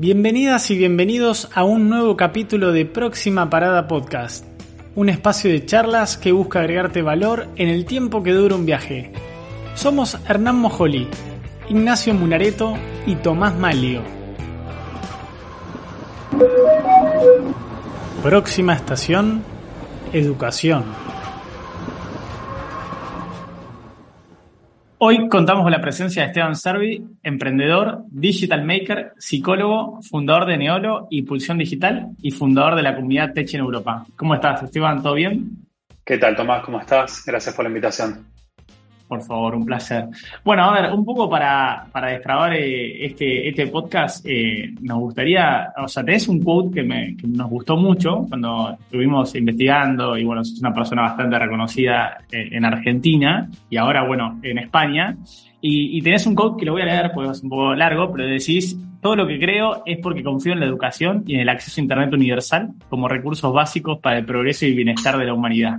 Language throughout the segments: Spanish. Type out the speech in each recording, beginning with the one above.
Bienvenidas y bienvenidos a un nuevo capítulo de Próxima Parada Podcast, un espacio de charlas que busca agregarte valor en el tiempo que dura un viaje. Somos Hernán Mojoli, Ignacio Munareto y Tomás Malio. Próxima estación, educación. Hoy contamos con la presencia de Esteban Servi, emprendedor, digital maker, psicólogo, fundador de Neolo y Pulsión Digital y fundador de la comunidad Tech en Europa. ¿Cómo estás, Esteban? ¿Todo bien? ¿Qué tal, Tomás? ¿Cómo estás? Gracias por la invitación. Por favor, un placer. Bueno, a ver, un poco para, para destrabar eh, este, este podcast, eh, nos gustaría, o sea, tenés un quote que, me, que nos gustó mucho cuando estuvimos investigando y bueno, sos una persona bastante reconocida eh, en Argentina y ahora, bueno, en España. Y, y, tenés un quote que lo voy a leer porque es un poco largo, pero decís, todo lo que creo es porque confío en la educación y en el acceso a Internet universal como recursos básicos para el progreso y bienestar de la humanidad.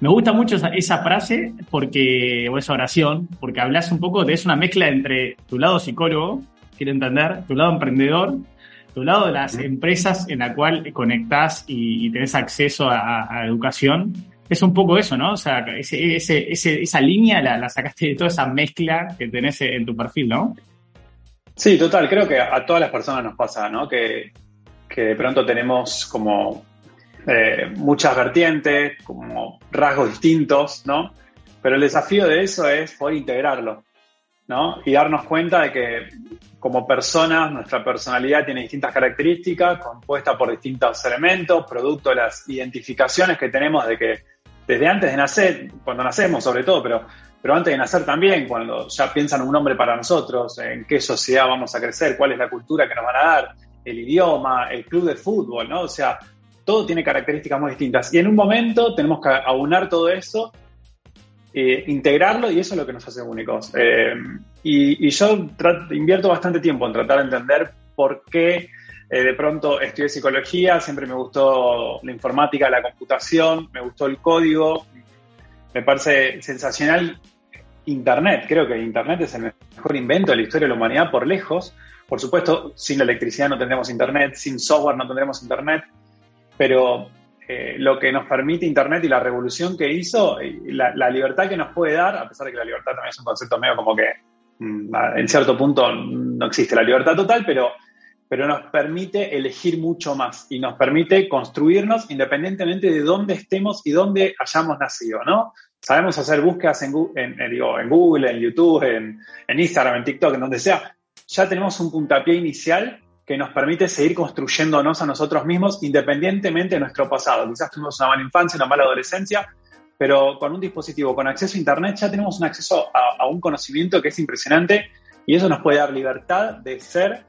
Me gusta mucho esa, frase porque, o esa oración, porque hablas un poco de es una mezcla entre tu lado psicólogo, quiero entender, tu lado emprendedor, tu lado de las empresas en la cual conectas y, y tenés acceso a, a, educación. Es un poco eso, ¿no? O sea, ese, ese, ese, esa línea la, la sacaste de toda esa mezcla que tenés en tu perfil, ¿no? Sí, total. Creo que a todas las personas nos pasa, ¿no? Que, que de pronto tenemos como eh, muchas vertientes, como rasgos distintos, ¿no? Pero el desafío de eso es poder integrarlo, ¿no? Y darnos cuenta de que como personas nuestra personalidad tiene distintas características, compuesta por distintos elementos, producto de las identificaciones que tenemos de que desde antes de nacer, cuando nacemos sobre todo, pero, pero antes de nacer también, cuando ya piensan un nombre para nosotros, en qué sociedad vamos a crecer, cuál es la cultura que nos van a dar, el idioma, el club de fútbol, ¿no? O sea, todo tiene características muy distintas. Y en un momento tenemos que aunar todo eso, eh, integrarlo y eso es lo que nos hace únicos. Eh, y, yo invierto bastante tiempo en tratar de entender por qué eh, de pronto estudié psicología, siempre me gustó la informática, la computación, me gustó el código, me parece sensacional Internet. Creo que Internet es el mejor invento de la historia de la humanidad por lejos. Por supuesto, sin la electricidad no tendremos Internet, sin software no tendremos Internet pero eh, lo que nos permite Internet y la revolución que hizo, la, la, libertad que nos puede dar, a pesar de que la libertad también es un concepto medio como que mm, en cierto punto no existe la libertad total, pero, pero nos permite elegir mucho más y nos permite construirnos independientemente de dónde estemos y dónde hayamos nacido, ¿no? Sabemos hacer búsquedas en, en, en, en Google, en YouTube, en, en Instagram, en TikTok, en donde sea. Ya tenemos un puntapié inicial que nos permite seguir construyéndonos a nosotros mismos independientemente de nuestro pasado. Quizás tuvimos una mala infancia, una mala adolescencia, pero con un dispositivo con acceso a Internet ya tenemos un acceso a, a un conocimiento que es impresionante y eso nos puede dar libertad de ser,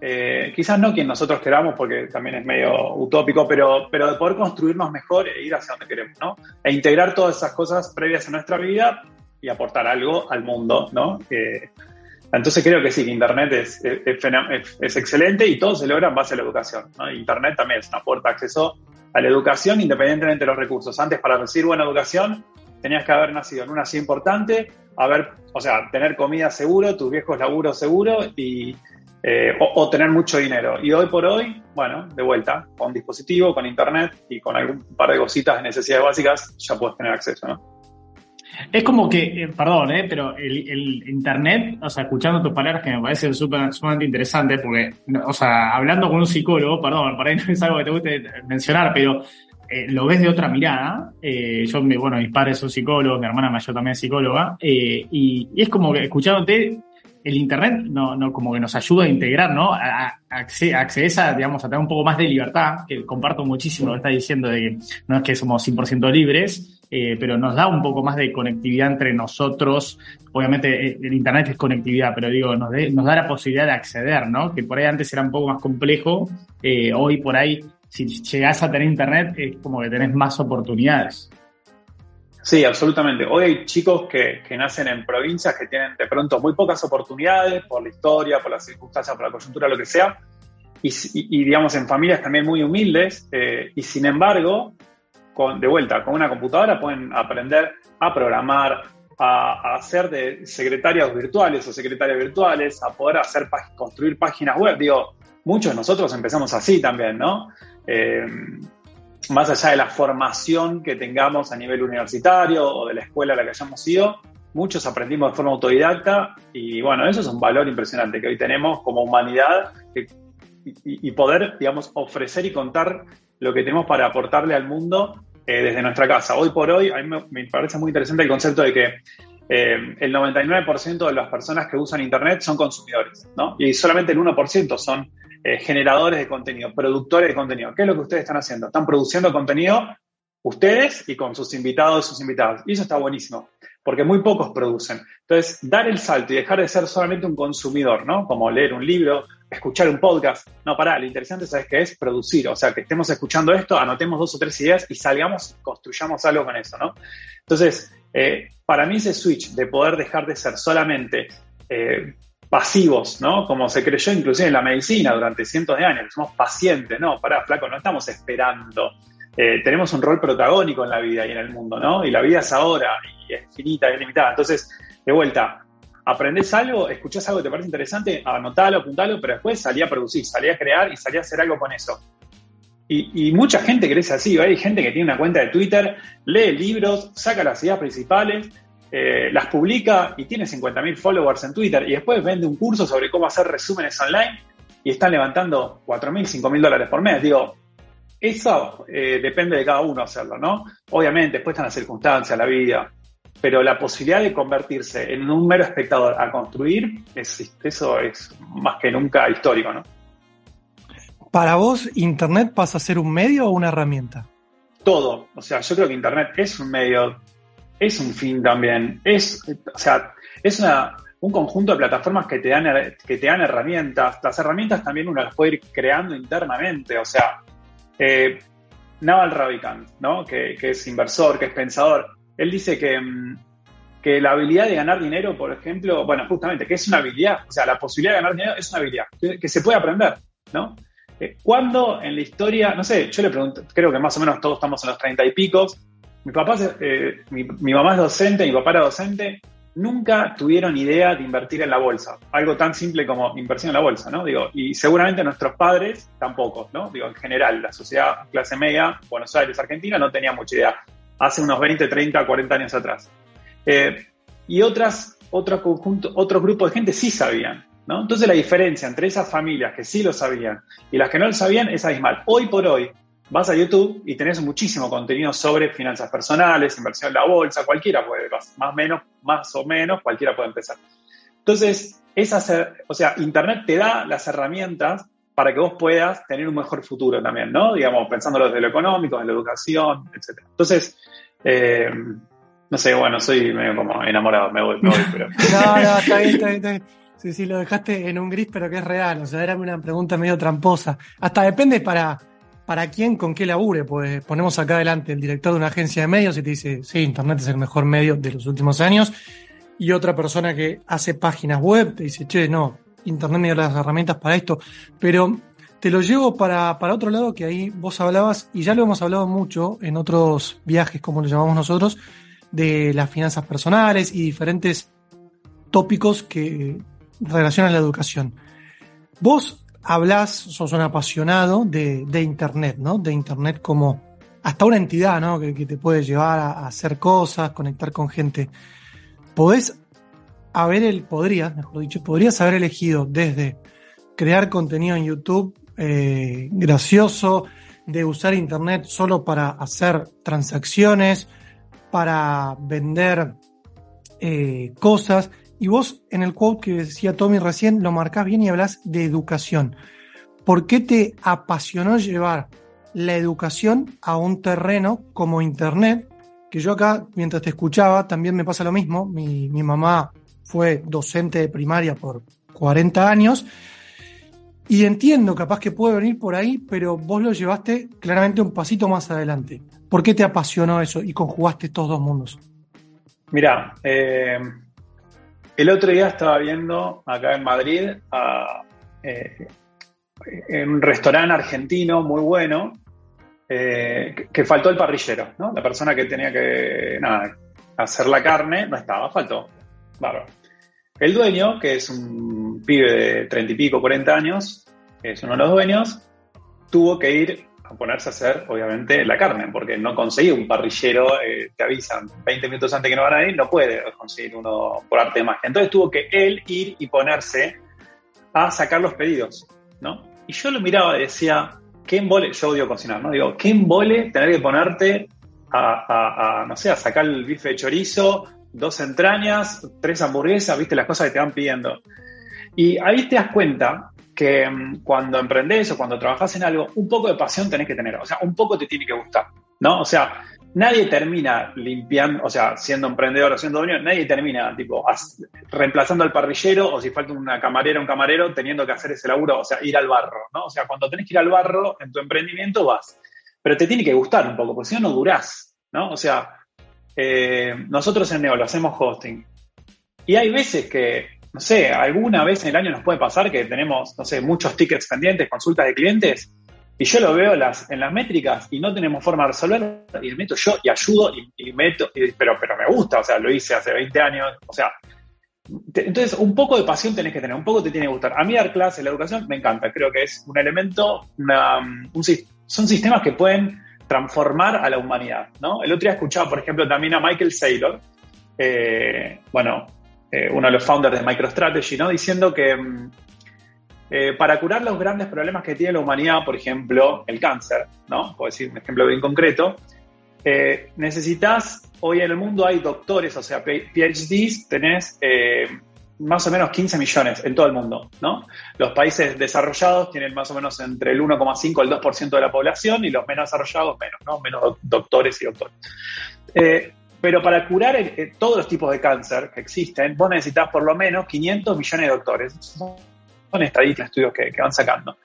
eh, quizás no quien nosotros queramos, porque también es medio utópico, pero, pero de poder construirnos mejor e ir hacia donde queremos, ¿no? E integrar todas esas cosas previas a nuestra vida y aportar algo al mundo, ¿no? Eh, entonces creo que sí, que Internet es, es, excelente y todo se logra en base a la educación. Internet también es una puerta de acceso a la educación independientemente de los recursos. Antes para recibir buena educación tenías que haber nacido en una ciudad importante, haber, o sea, tener comida seguro, tus viejos laburos seguro y, eh, o, o, tener mucho dinero. Y hoy por hoy, bueno, de vuelta, con dispositivo, con internet y con algún par de cositas de necesidades básicas, ya puedes tener acceso, ¿no? Es como que, eh, perdón, eh, pero el, Internet, o sea, escuchando tus palabras que me parece súper sumamente interesante, porque, o sea, hablando con un psicólogo, perdón, por ahí no es algo que te guste mencionar, pero eh, lo ves de otra mirada. Eh, yo, bueno, mis padres son psicólogos, mi hermana mayor también es psicóloga, y, y, es como que escuchándote, el Internet no, no, como que nos ayuda a integrar, ¿no? A, a digamos, a tener un poco más de libertad, que comparto muchísimo lo que está diciendo de que no es que somos 100% libres, eh, pero nos da un poco más de conectividad entre nosotros. Obviamente eh, el Internet es conectividad, pero digo, nos, de, nos da la posibilidad de acceder, ¿no? Que por ahí antes era un poco más complejo, eh, hoy por ahí, si llegás a tener Internet, es como que tenés más oportunidades. Sí, absolutamente. Hoy hay chicos que, que, nacen en provincias que tienen de pronto muy pocas oportunidades por la historia, por las circunstancias, por la coyuntura, lo que sea, y, y, digamos en familias también muy humildes, eh, y sin embargo, con, de vuelta, con una computadora pueden aprender a programar, a, a hacer de secretarias virtuales o secretarias virtuales, a poder hacer construir páginas web. Digo, muchos de nosotros empezamos así también, ¿no? Eh, más allá de la formación que tengamos a nivel universitario o de la escuela a la que hayamos ido, muchos aprendimos de forma autodidacta y bueno, eso es un valor impresionante que hoy tenemos como humanidad y, poder, digamos, ofrecer y contar lo que tenemos para aportarle al mundo eh, desde nuestra casa. Hoy por hoy, a mí me, parece muy interesante el concepto de que eh, el 99% de las personas que usan Internet son consumidores, ¿no? Y solamente el 1% son eh, generadores de contenido, productores de contenido. ¿Qué es lo que ustedes están haciendo? Están produciendo contenido ustedes y con sus invitados, sus invitadas. Y eso está buenísimo, porque muy pocos producen. Entonces, dar el salto y dejar de ser solamente un consumidor, ¿no? Como leer un libro, escuchar un podcast. No, pará, lo interesante, ¿sabes qué es? Producir. O sea, que estemos escuchando esto, anotemos dos o tres ideas y salgamos, construyamos algo con eso, ¿no? Entonces, eh, para mí ese switch de poder dejar de ser solamente eh, pasivos, ¿no? Como se creyó inclusive en la medicina durante cientos de años, somos pacientes, ¿no? Pará, flaco, no estamos esperando. Eh, tenemos un rol protagónico en la vida y en el mundo, ¿no? Y la vida es ahora y es finita, es limitada. Entonces, de vuelta, aprendés algo, escuchás algo que te parece interesante, anotalo, apuntalo, pero después salí a producir, salí a crear y salí a hacer algo con eso. Y, mucha gente crece así, hay gente que tiene una cuenta de Twitter, lee libros, saca las ideas principales, eh, las publica y tiene 50.000 followers en Twitter y después vende un curso sobre cómo hacer resúmenes online y están levantando 4.000, 5.000 dólares por mes. Digo, eso eh, depende de cada uno hacerlo, ¿no? Obviamente, después están las circunstancias, la vida, pero la posibilidad de convertirse en un mero espectador a construir, eso es más que nunca histórico, ¿no? Para vos, ¿Internet pasa a ser un medio o una herramienta? Todo. O sea, yo creo que Internet es un medio es un fin también. Es, o sea, es un conjunto de plataformas que te, dan, que te dan herramientas. Las herramientas también uno las puede ir creando internamente. O sea, eh, Naval Ravikant, ¿no? Que, es inversor, que es pensador, él dice que, mm, que la habilidad de ganar dinero, por ejemplo, bueno, justamente, que es una habilidad, o sea, la posibilidad de ganar dinero es una habilidad, que, se puede aprender, ¿no? Eh, ¿Cuándo en la historia, no sé, yo le pregunto, creo que más o menos todos estamos en los treinta y pico, mi papá, eh, mi, mamá es docente, mi papá era docente, nunca tuvieron idea de invertir en la bolsa. Algo tan simple como inversión en la bolsa, ¿no? Digo, y seguramente nuestros padres tampoco, ¿no? Digo, en general, la sociedad clase media, Buenos Aires, Argentina, no tenía mucha idea. Hace unos 20, 30, 40 años atrás. Eh, y otras, otro conjunto, otro grupo de gente sí sabían, ¿no? Entonces la diferencia entre esas familias que sí lo sabían y las que no lo sabían es abismal. Hoy por hoy, vas a YouTube y tenés muchísimo contenido sobre finanzas personales, inversión en la bolsa, cualquiera puede, más, menos, más o menos, cualquiera puede empezar. Entonces, o sea, Internet te da las herramientas para que vos puedas tener un mejor futuro también, ¿no? Digamos, pensándolo desde lo económico, desde la educación, etc. Entonces, eh, no sé, bueno, soy medio como enamorado, me voy, me voy pero... no, no, está bien, está bien, está bien. Sí, sí, lo dejaste en un gris, pero que es real, o sea, era una pregunta medio tramposa. Hasta depende para para quién, con qué labure. Pues ponemos acá adelante el director de una agencia de medios y te dice, sí, Internet es el mejor medio de los últimos años. Y otra persona que hace páginas web te dice, che, no, Internet me dio las herramientas para esto. Pero te lo llevo para, para otro lado que ahí vos hablabas, y ya lo hemos hablado mucho en otros viajes, como lo llamamos nosotros, de las finanzas personales y diferentes tópicos que relacionan la educación. Vos hablas, sos un apasionado de, Internet, ¿no? De Internet como hasta una entidad, ¿no? Que, te puede llevar a, hacer cosas, conectar con gente. Podés haber el, podrías, mejor dicho, podrías haber elegido desde crear contenido en YouTube eh, gracioso, de usar Internet solo para hacer transacciones, para vender eh, cosas, y vos en el quote que decía Tommy recién lo marcás bien y hablas de educación. ¿Por qué te apasionó llevar la educación a un terreno como Internet? Que yo acá, mientras te escuchaba, también me pasa lo mismo. Mi, mi mamá fue docente de primaria por 40 años. Y entiendo, capaz que puede venir por ahí, pero vos lo llevaste claramente un pasito más adelante. ¿Por qué te apasionó eso y conjugaste estos dos mundos? Mira, eh, el otro día estaba viendo acá en Madrid eh, en un restaurante argentino muy bueno eh, que, faltó el parrillero, ¿no? La persona que tenía que hacer la carne no estaba, faltó. Bárbaro. El dueño, que es un pibe de treinta y pico, cuarenta años, es uno de los dueños, tuvo que ir a ponerse a hacer, obviamente, la carne, porque no conseguía un parrillero, eh, te avisan 20 minutos antes que no van a ir, no puede conseguir uno por arte de magia. Entonces tuvo que él ir y ponerse a sacar los pedidos, ¿no? Y yo lo miraba y decía, ¿qué embole? Yo odio cocinar, ¿no? Digo, ¿qué embole tener que ponerte a, no sé, a sacar el bife de chorizo, dos entrañas, tres hamburguesas, viste las cosas que te van pidiendo? Y ahí te das cuenta que mm, cuando emprendes o cuando trabajas en algo, un poco de pasión tenés que tener, o sea, un poco te tiene que gustar, ¿no? O sea, nadie termina limpiando, o sea, siendo emprendedor o siendo dueño, nadie termina, tipo, reemplazando al parrillero o si falta una camarera o un camarero, teniendo que hacer ese laburo, o sea, ir al barro, ¿no? O sea, cuando tenés que ir al barro en tu emprendimiento vas, pero te tiene que gustar un poco, porque si no, no durás, ¿no? O sea, eh, nosotros en Neo lo hacemos hosting. Y hay veces que no sé, alguna vez en el año nos puede pasar que tenemos, no sé, muchos tickets pendientes, consultas de clientes, y yo lo veo las, en las métricas y no tenemos forma de resolverlo, y me meto yo y ayudo y, meto, pero, pero me gusta, o sea, lo hice hace 20 años, o sea, entonces un poco de pasión tenés que tener, un poco te tiene que gustar. A mí dar clases, la educación, me encanta, creo que es un elemento, son sistemas que pueden transformar a la humanidad, ¿no? El otro día escuchaba, por ejemplo, también a Michael Saylor, eh, bueno, eh, uno de los founders de MicroStrategy, ¿no? diciendo que mm, eh, para curar los grandes problemas que tiene la humanidad, por ejemplo, el cáncer, ¿no? Puedo decir un ejemplo bien concreto, necesitas, hoy en el mundo hay doctores, o sea, PhDs, tenés más o menos 15 millones en todo el mundo, ¿no? Los países desarrollados tienen más o menos entre el 1,5 y el 2% de la población y los menos desarrollados menos, ¿no? Menos doctores y doctores. Pero para curar todos los tipos de cáncer que existen, vos necesitas por lo menos 500 millones de doctores. Son estadísticas, estudios que, van sacando.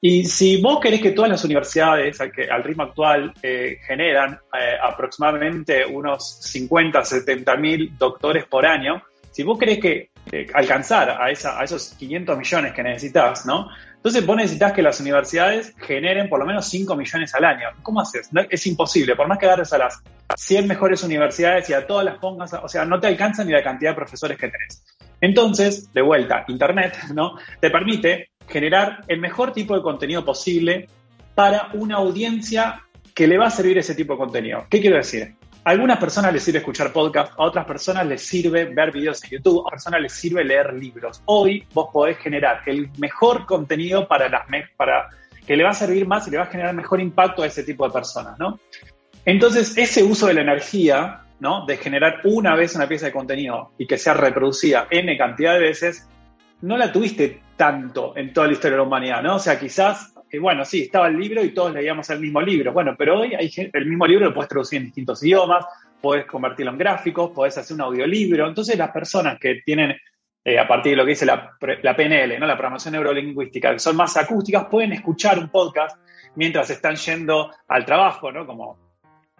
Y si vos querés que todas las universidades, al, al ritmo actual, eh, generan eh, aproximadamente unos 50, 70 mil doctores por año, si vos querés que alcanzar a, esa, a esos 500 millones que necesitas, ¿no? Entonces vos necesitas que las universidades generen por lo menos 5 millones al año. ¿Cómo haces? es imposible, por más que agarres a las 100 mejores universidades y a todas las pongas, o sea, no te alcanza ni la cantidad de profesores que tenés. Entonces, de vuelta, Internet, ¿no? Te permite generar el mejor tipo de contenido posible para una audiencia que le va a servir ese tipo de contenido. ¿Qué quiero decir? A algunas personas les sirve escuchar podcast, a otras personas les sirve ver videos en YouTube, a otras personas les sirve leer libros. Hoy vos podés generar el mejor contenido para las para que le va a servir más y le va a generar mejor impacto a ese tipo de personas, ¿no? Entonces, ese uso de la energía, ¿no? De generar una vez una pieza de contenido y que sea reproducida n cantidad de veces, no la tuviste tanto en toda la historia de la humanidad, ¿no? O sea, quizás bueno, sí, estaba el libro y todos leíamos el mismo libro. Bueno, pero hoy hay, el mismo libro lo puedes traducir en distintos idiomas, puedes convertirlo en gráficos, puedes hacer un audiolibro. Entonces, las personas que tienen, eh, a partir de lo que dice la, PNL, ¿no? la programación neurolingüística, que son más acústicas, pueden escuchar un podcast mientras están yendo al trabajo, ¿no? Como,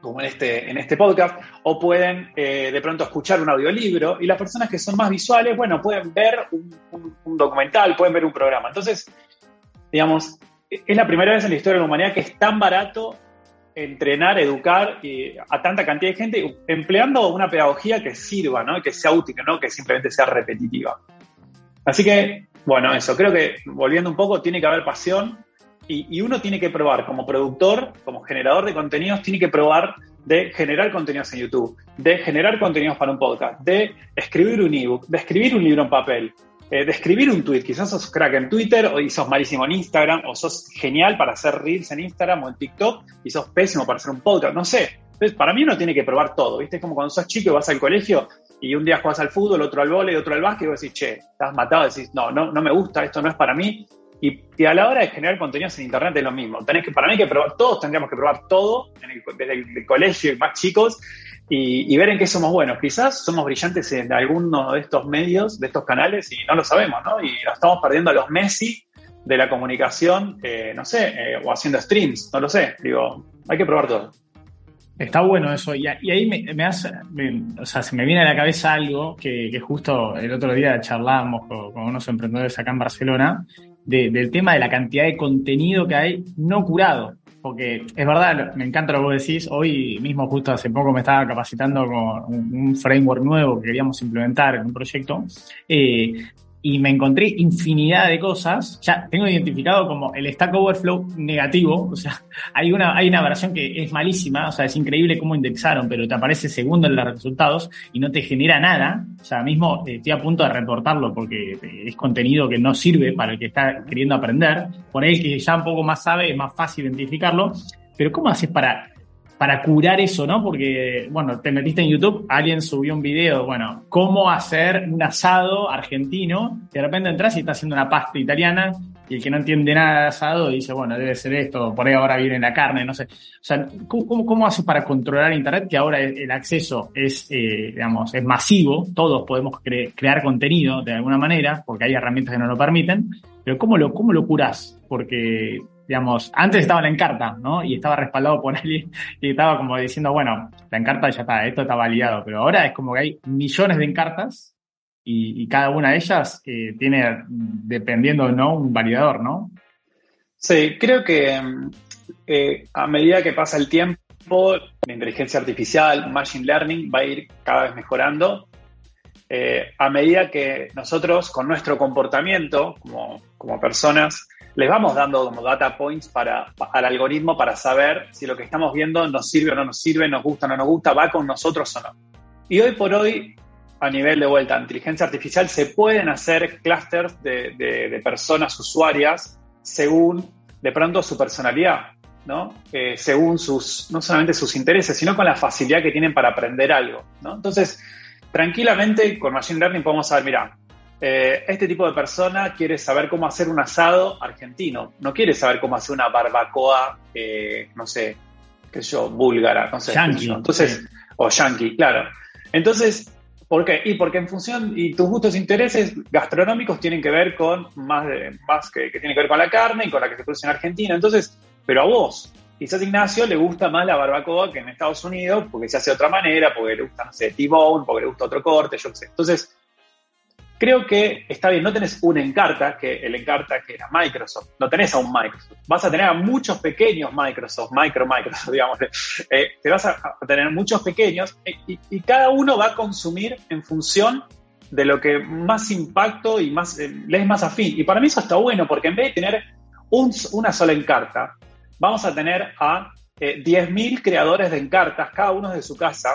como en, este, en este podcast, o pueden eh, de pronto escuchar un audiolibro, y las personas que son más visuales, bueno, pueden ver un documental, pueden ver un programa. Entonces, digamos, es la primera vez en la historia de la humanidad que es tan barato entrenar, educar a tanta cantidad de gente, empleando una pedagogía que sirva, ¿no? que sea útil, no que simplemente sea repetitiva. Así que, bueno, eso, creo que volviendo un poco, tiene que haber pasión y, y uno tiene que probar como productor, como generador de contenidos, tiene que probar de generar contenidos en YouTube, de generar contenidos para un podcast, de escribir un ebook, de escribir un libro en papel, eh, de escribir un tweet. Quizás sos crack en Twitter o y sos malísimo en Instagram o sos genial para hacer reels en Instagram o en TikTok y sos pésimo para hacer un podcast. No sé. Entonces, para mí uno tiene que probar todo. ¿Viste? Es como cuando sos chico y vas al colegio y un día juegas al fútbol, otro al vóley, otro al básquet y vos decís, che, estás matado, decís, no, no, no me gusta, esto no es para mí. Y, a la hora de generar contenidos en Internet es lo mismo. Tenés que, para mí que probar, todos tendríamos que probar todo desde el colegio y más chicos y, ver en qué somos buenos. Quizás somos brillantes en alguno de estos medios, de estos canales, y no lo sabemos, ¿no? Y nos estamos perdiendo a los Messi de la comunicación, eh, no sé, eh, o haciendo streams, no lo sé. Digo, hay que probar todo. Está bueno eso. Y, ahí me, hace, o sea, se me viene a la cabeza algo que, justo el otro día charlábamos con unos emprendedores acá en Barcelona, del tema de la cantidad de contenido que hay no curado porque es verdad, me encanta lo que vos decís. Hoy mismo, justo hace poco, me estaba capacitando con un, framework nuevo que queríamos implementar en un proyecto. Eh, y me encontré infinidad de cosas. Ya tengo identificado como el Stack Overflow negativo, o sea, hay una, hay una versión que es malísima, o sea, es increíble cómo indexaron, pero te aparece segundo en los resultados y no te genera nada. O sea, mismo eh, estoy a punto de reportarlo porque es contenido que no sirve para el que está queriendo aprender. Por ahí que ya un poco más sabe, es más fácil identificarlo. Pero ¿cómo haces para para curar eso, ¿no? Porque, bueno, te metiste en YouTube, alguien subió un video, bueno, cómo hacer un asado argentino, de repente entras y está haciendo una pasta italiana, y el que no entiende nada de asado dice, bueno, debe ser esto, por ahí ahora viene la carne, no sé. O sea, ¿cómo, haces para controlar Internet? Que ahora el acceso es, eh, digamos, es masivo, todos podemos crear contenido de alguna manera, porque hay herramientas que no lo permiten, pero ¿cómo lo, cómo lo curás? Porque digamos, antes estaba la encarta, ¿no? Y estaba respaldado por alguien y estaba como diciendo, bueno, la encarta ya está, esto está validado, pero ahora es como que hay millones de encartas y, cada una de ellas eh, tiene, dependiendo no, un validador, ¿no? Sí, creo que eh, a medida que pasa el tiempo, la inteligencia artificial, machine learning va a ir cada vez mejorando. Eh, a medida que nosotros, con nuestro comportamiento como, como personas, les vamos dando como data points para, al algoritmo para saber si lo que estamos viendo nos sirve o no nos sirve, nos gusta o no nos gusta, va con nosotros o no. Y hoy por hoy, a nivel de vuelta, inteligencia artificial, se pueden hacer clusters de, personas usuarias según de pronto su personalidad, ¿no? Eh, según sus, no solamente sus intereses, sino con la facilidad que tienen para aprender algo, ¿no? Entonces, tranquilamente con Machine Learning podemos saber, mira, eh, este tipo de persona quiere saber cómo hacer un asado argentino, no quiere saber cómo hacer una barbacoa, eh, no sé, qué sé yo, búlgara, no sé. Entonces, o yankee, claro. Entonces, ¿por qué? Y porque en función, y tus gustos e intereses gastronómicos tienen que ver con más, de, más que, que tiene que ver con la carne y con la que se produce en Argentina. Entonces, pero a vos, quizás Ignacio le gusta más la barbacoa que en Estados Unidos, porque se hace de otra manera, porque le gusta, no sé, T-bone, porque le gusta otro corte, yo qué sé. Entonces, Creo que está bien, no tenés un Encarta, que el Encarta que era Microsoft, no tenés a un Microsoft, vas a tener a muchos pequeños Microsoft, micro Microsoft, digamos, eh, te vas a, tener muchos pequeños eh, y, cada uno va a consumir en función de lo que más impacto y más eh, le es más afín. Y para mí eso está bueno, porque en vez de tener una sola Encarta, vamos a tener a 10.000 creadores de Encartas, cada uno de su casa,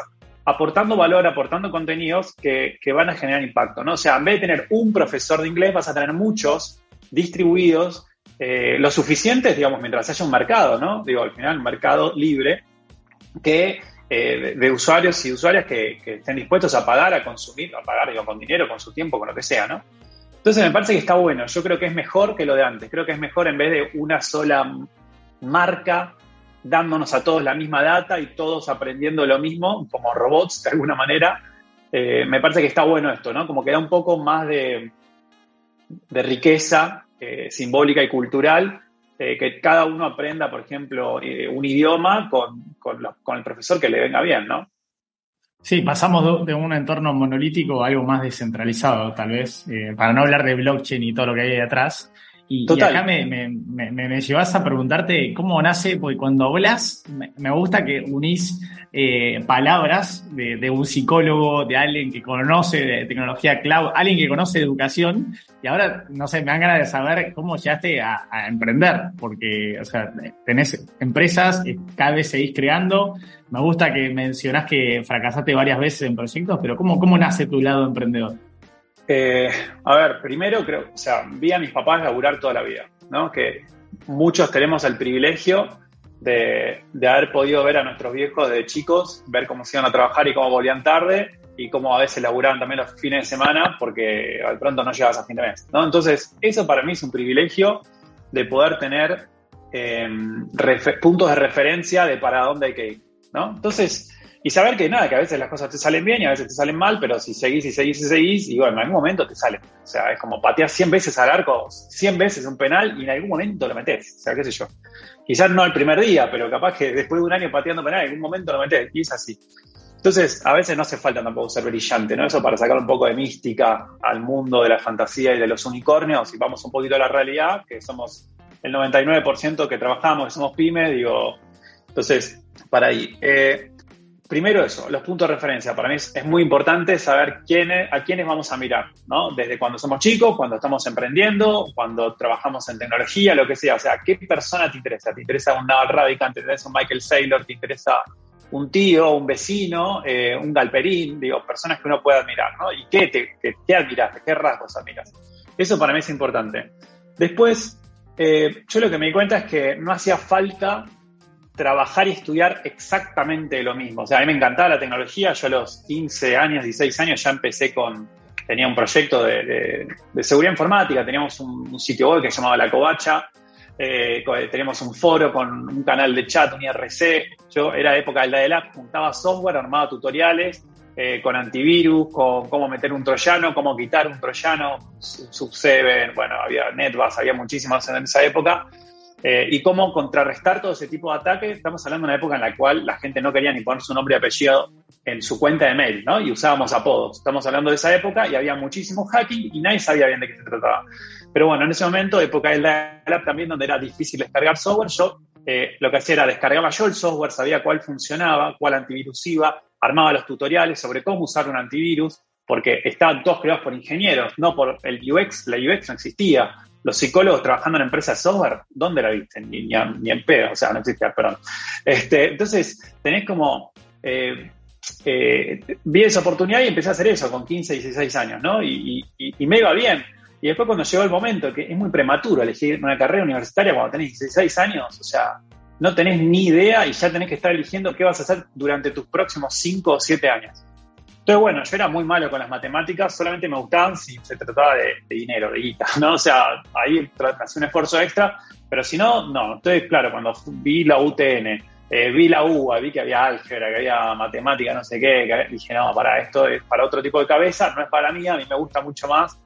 aportando valor, aportando contenidos que, van a generar impacto, ¿no? O sea, en vez de tener un profesor de inglés, vas a tener muchos distribuidos, eh, lo suficientes, digamos, mientras haya un mercado, ¿no? Digo, al final, un mercado libre que eh, de, usuarios y usuarias que, estén dispuestos a pagar, a consumir, a pagar, digo, con dinero, con su tiempo, con lo que sea, ¿no? Entonces me parece que está bueno, yo creo que es mejor que lo de antes, creo que es mejor en vez de una sola marca dándonos a todos la misma data y todos aprendiendo lo mismo, como robots de alguna manera. Eh, me parece que está bueno esto, ¿no? Como que da un poco más de, de riqueza eh, simbólica y cultural, eh, que cada uno aprenda, por ejemplo, un idioma con, con, el profesor que le venga bien, ¿no? Sí, pasamos de, un entorno monolítico a algo más descentralizado, tal vez, para no hablar de blockchain y todo lo que hay atrás. Y, acá me, me, me, llevas a preguntarte cómo nace, porque cuando hablas, me, gusta que unís eh, palabras de, un psicólogo, de alguien que conoce de tecnología cloud, alguien que conoce educación, y ahora, no sé, me dan ganas de saber cómo llegaste a, a emprender, porque, o sea, tenés empresas, cada vez seguís creando, me gusta que mencionás que fracasaste varias veces en proyectos, pero ¿cómo, cómo nace tu lado emprendedor? Eh, a ver, primero creo, o sea, vi a mis papás laburar toda la vida, ¿no? Que muchos tenemos el privilegio de, haber podido ver a nuestros viejos de chicos, ver cómo se iban a trabajar y cómo volvían tarde y cómo a veces laburaban también los fines de semana porque al pronto no llegabas a fin de mes, ¿no? Entonces, eso para mí es un privilegio de poder tener em, puntos de referencia de para dónde hay que ir, ¿no? Entonces, y saber que nada, que a veces las cosas te salen bien y a veces te salen mal, pero si seguís y seguís y seguís, y bueno, en algún momento te salen. O sea, es como patear 100 veces al arco, 100 veces un penal y en algún momento lo metés. O sea, qué sé yo. Quizás no el primer día, pero capaz que después de un año pateando penal, en algún momento lo metés. Y es así. Entonces, a veces no hace falta tampoco ser brillante, ¿no? Eso para sacar un poco de mística al mundo de la fantasía y de los unicornios y vamos un poquito a la realidad, que somos el 99% que trabajamos, que somos pymes, digo, entonces, para ahí. Eh, primero eso, los puntos de referencia. Para mí es, muy importante saber a quiénes vamos a mirar, ¿no? Desde cuando somos chicos, cuando estamos emprendiendo, cuando trabajamos en tecnología, lo que sea. O sea, ¿qué persona te interesa? ¿Te interesa un Naval Ravikant? ¿Te interesa un Michael Saylor? ¿Te interesa un tío, un vecino, eh, un galperín? Digo, personas que uno puede admirar, ¿no? ¿Y qué, te, qué, qué admiras? ¿Qué rasgos admiras? Eso para mí es importante. Después, eh, yo lo que me di cuenta es que no hacía falta trabajar y estudiar exactamente lo mismo. O sea, a mí me encantaba la tecnología. Yo a los 15 años, 16 años ya empecé con, tenía un proyecto de, seguridad informática, teníamos un, sitio web que se llamaba La Covacha, eh, teníamos un foro con un canal de chat, un IRC. Yo era época del Dial Up, juntaba software, armaba tutoriales eh, con antivirus, con cómo meter un troyano, cómo quitar un troyano, Sub7, bueno, había NetBus, había muchísimas en esa época. Eh, y cómo contrarrestar todo ese tipo de ataques. Estamos hablando de una época en la cual la gente no quería ni poner su nombre y apellido en su cuenta de mail, ¿no? Y usábamos apodos. Estamos hablando de esa época y había muchísimo hacking y nadie sabía bien de qué se trataba. Pero bueno, en ese momento, época del dial también, donde era difícil descargar software, yo eh, lo que hacía era descargaba yo el software, sabía cuál funcionaba, cuál antivirus iba, armaba los tutoriales sobre cómo usar un antivirus, porque estaban todos creados por ingenieros, no por el UX, la UX no existía los psicólogos trabajando en empresas de software, ¿dónde la viste? Ni, ni, en pedo, o sea, no existía, perdón. Este, entonces, tenés como, eh, eh, vi esa oportunidad y empecé a hacer eso con 15, 16 años, ¿no? Y, me iba bien. Y después cuando llegó el momento, que es muy prematuro elegir una carrera universitaria cuando tenés 16 años, o sea, no tenés ni idea y ya tenés que estar eligiendo qué vas a hacer durante tus próximos 5 o 7 años. Entonces, bueno, yo era muy malo con las matemáticas, solamente me gustaban si se trataba de, dinero, de guita, ¿no? O sea, ahí hacía un esfuerzo extra, pero si no, no. Entonces, claro, cuando vi la UTN, eh, vi la UBA, vi que había álgebra, que había matemática, no sé qué, dije, no, para esto es para otro tipo de cabeza, no es para mí, a mí me gusta mucho más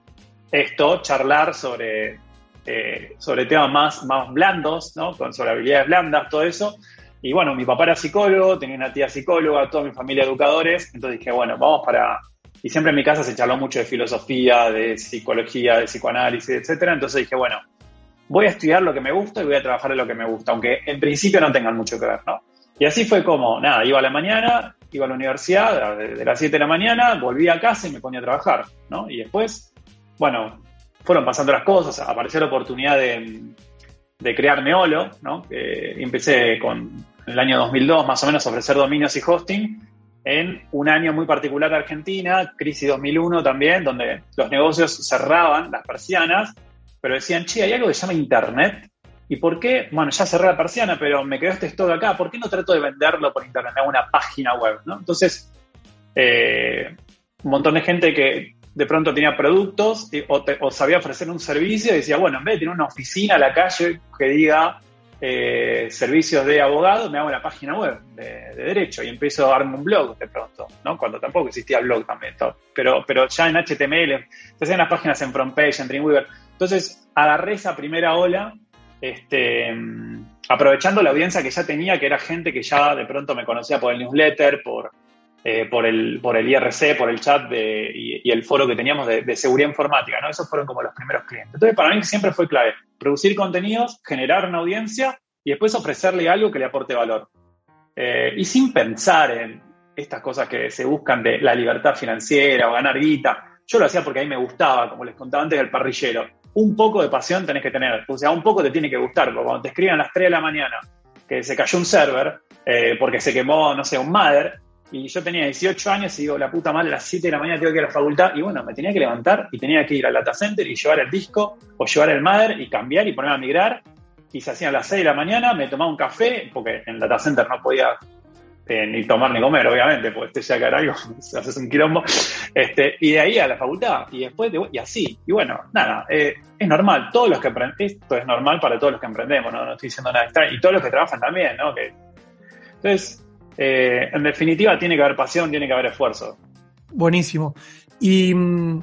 esto, charlar sobre, eh, sobre temas más, más blandos, ¿no? Con, sobre habilidades blandas, todo eso. Y bueno, mi papá era psicólogo, tenía una tía psicóloga, toda mi familia educadores, entonces dije, bueno, vamos para... Y siempre en mi casa se charló mucho de filosofía, de psicología, de psicoanálisis, etcétera. Entonces dije, bueno, voy a estudiar lo que me gusta y voy a trabajar en lo que me gusta, aunque en principio no tengan mucho que ver, ¿no? Y así fue como, nada, iba a la mañana, iba a la universidad de, las 7 de la mañana, volví a casa y me ponía a trabajar, ¿no? Y después, bueno, fueron pasando las cosas, apareció la oportunidad de, de crear ¿no? empecé con en el año 2002 más o menos ofrecer dominios y hosting en un año muy particular de Argentina, crisis 2001 también, donde los negocios cerraban las persianas, pero decían, che, hay algo que se llama Internet. ¿Y por qué? Bueno, ya cerré la persiana, pero me quedó este stock acá. ¿Por qué no trato de venderlo por Internet a una página web? ¿no? Entonces, eh, un montón de gente que de pronto tenía productos o, o, sabía ofrecer un servicio y decía, bueno, en vez de tener una oficina a la calle que diga eh, servicios de abogado, me hago una página web de, derecho y empiezo a darme un blog de pronto, ¿no? Cuando tampoco existía blog también, pero, pero ya en HTML, se hacían las páginas en FrontPage, en Dreamweaver. Entonces agarré esa primera ola, este, aprovechando la audiencia que ya tenía, que era gente que ya de pronto me conocía por el newsletter, por, eh, por, el, por el IRC, por el chat de, y, el foro que teníamos de, seguridad informática, ¿no? Esos fueron como los primeros clientes. Entonces, para mí siempre fue clave producir contenidos, generar una audiencia y después ofrecerle algo que le aporte valor. Eh, y sin pensar en estas cosas que se buscan de la libertad financiera o ganar guita. Yo lo hacía porque a mí me gustaba, como les contaba antes, del parrillero. Un poco de pasión tenés que tener, o sea, un poco te tiene que gustar, porque cuando te escriben a las 3 de la mañana que se cayó un server eh, porque se quemó, no sé, un mother, y yo tenía 18 años y digo, la puta madre, a las 7 de la mañana tengo que ir a la facultad. Y bueno, me tenía que levantar y tenía que ir al data center y llevar el disco o llevar el mother y cambiar y ponerme a migrar. Y se hacían las 6 de la mañana, me tomaba un café, porque en el data center no podía eh, ni tomar ni comer, obviamente, porque este ya se haces un quilombo. Este, y de ahí a la facultad, y después, de, y así. Y bueno, nada, eh, es normal, todos los que esto es normal para todos los que emprendemos, no, no estoy diciendo nada extraño, y todos los que trabajan también, ¿no? Entonces, eh, en definitiva, tiene que haber pasión, tiene que haber esfuerzo. Buenísimo. Y mm,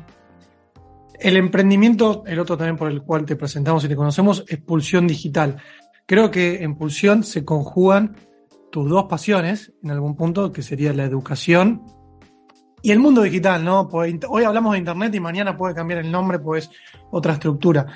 el emprendimiento, el otro también por el cual te presentamos y te conocemos, es Pulsión Digital. Creo que en Pulsión se conjugan tus dos pasiones en algún punto, que sería la educación y el mundo digital, ¿no? Pues, hoy hablamos de Internet y mañana puede cambiar el nombre, pues otra estructura.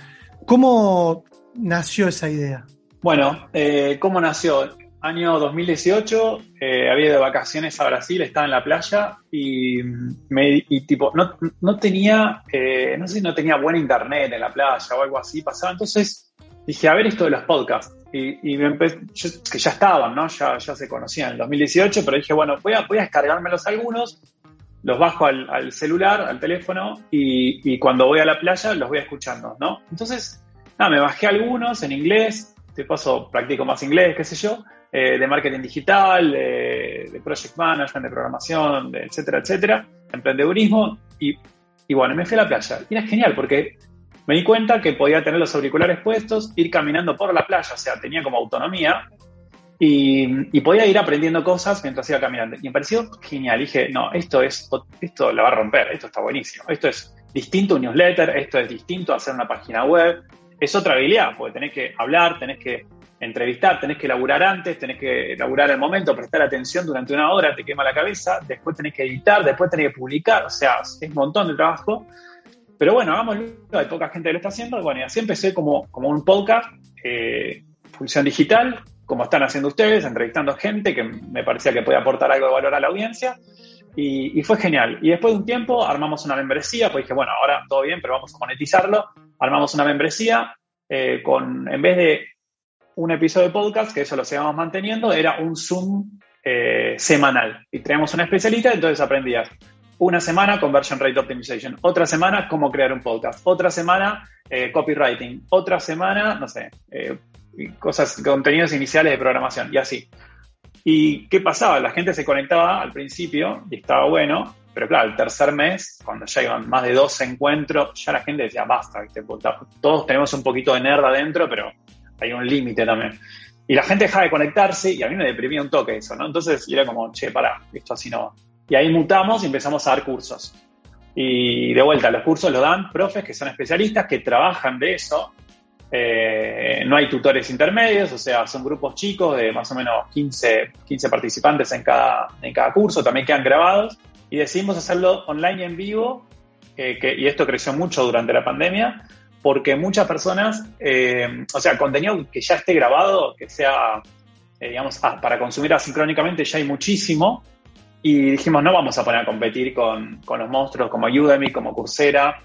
¿Cómo nació esa idea? Bueno, eh, ¿cómo nació? Año 2018, eh, había de vacaciones a Brasil, estaba en la playa y, me, tipo, no, no tenía, eh, no sé si no tenía buen internet en la playa o algo así pasaba. Entonces dije, a ver esto de los podcasts. Y, me que ya estaban, ¿no? Ya, ya se conocían en el 2018, pero dije, bueno, voy a, voy a descargármelos algunos, los bajo al, celular, al teléfono, y, y, cuando voy a la playa los voy escuchando, ¿no? Entonces, nada, me bajé algunos en inglés, de paso practico más inglés, qué sé yo, eh, de marketing digital, de, project management, de programación, de etcétera, etcétera, emprendedurismo, y, y bueno, me fui a la playa. Y era genial porque me di cuenta que podía tener los auriculares puestos, ir caminando por la playa, o sea, tenía como autonomía y, podía ir aprendiendo cosas mientras iba caminando. Y me pareció genial. Dije, no, esto es, esto la va a romper, esto está buenísimo. Esto es distinto a un newsletter, esto es distinto a hacer una página web. Es otra habilidad, porque tenés que hablar, tenés que entrevistar, tenés que laburar antes, tenés que laburar el momento, prestar atención durante una hora, te quema la cabeza, después tenés que editar, después tenés que publicar, o sea, es un montón de trabajo. Pero bueno, hagámoslo, hay poca gente que lo está haciendo. Bueno, y así empecé como, como un podcast, eh, función digital, como están haciendo ustedes, entrevistando gente que me parecía que podía aportar algo de valor a la audiencia. Y, fue genial. Y después de un tiempo armamos una membresía, pues dije, bueno, ahora todo bien, pero vamos a monetizarlo. Armamos una membresía eh, con, en vez de un episodio de podcast, que eso lo seguimos manteniendo, era un Zoom eh, semanal. Y traíamos una especialista, entonces aprendías una semana Conversion Rate Optimization, otra semana cómo crear un podcast, otra semana eh, copywriting, otra semana, no sé, eh, cosas, contenidos iniciales de programación y así. ¿Y qué pasaba? La gente se conectaba al principio y estaba bueno, pero claro, el tercer mes, cuando ya iban más de dos encuentros, ya la gente decía, basta, todos tenemos un poquito de nerd adentro, pero hay un límite también. Y la gente dejaba de conectarse y a mí me deprimía un toque eso, ¿no? Entonces era como, che, para, esto así no y ahí mutamos y empezamos a dar cursos. Y de vuelta, los cursos los dan profes que son especialistas, que trabajan de eso. Eh, no hay tutores intermedios, o sea, son grupos chicos de más o menos 15, 15 participantes en cada, en cada curso, también quedan grabados. Y decidimos hacerlo online en vivo, eh, que, y esto creció mucho durante la pandemia, porque muchas personas, eh, o sea, contenido que ya esté grabado, que sea, digamos, ah, para consumir asincrónicamente, ya hay muchísimo y dijimos, no vamos a poner a competir con, los monstruos como Udemy, como Coursera,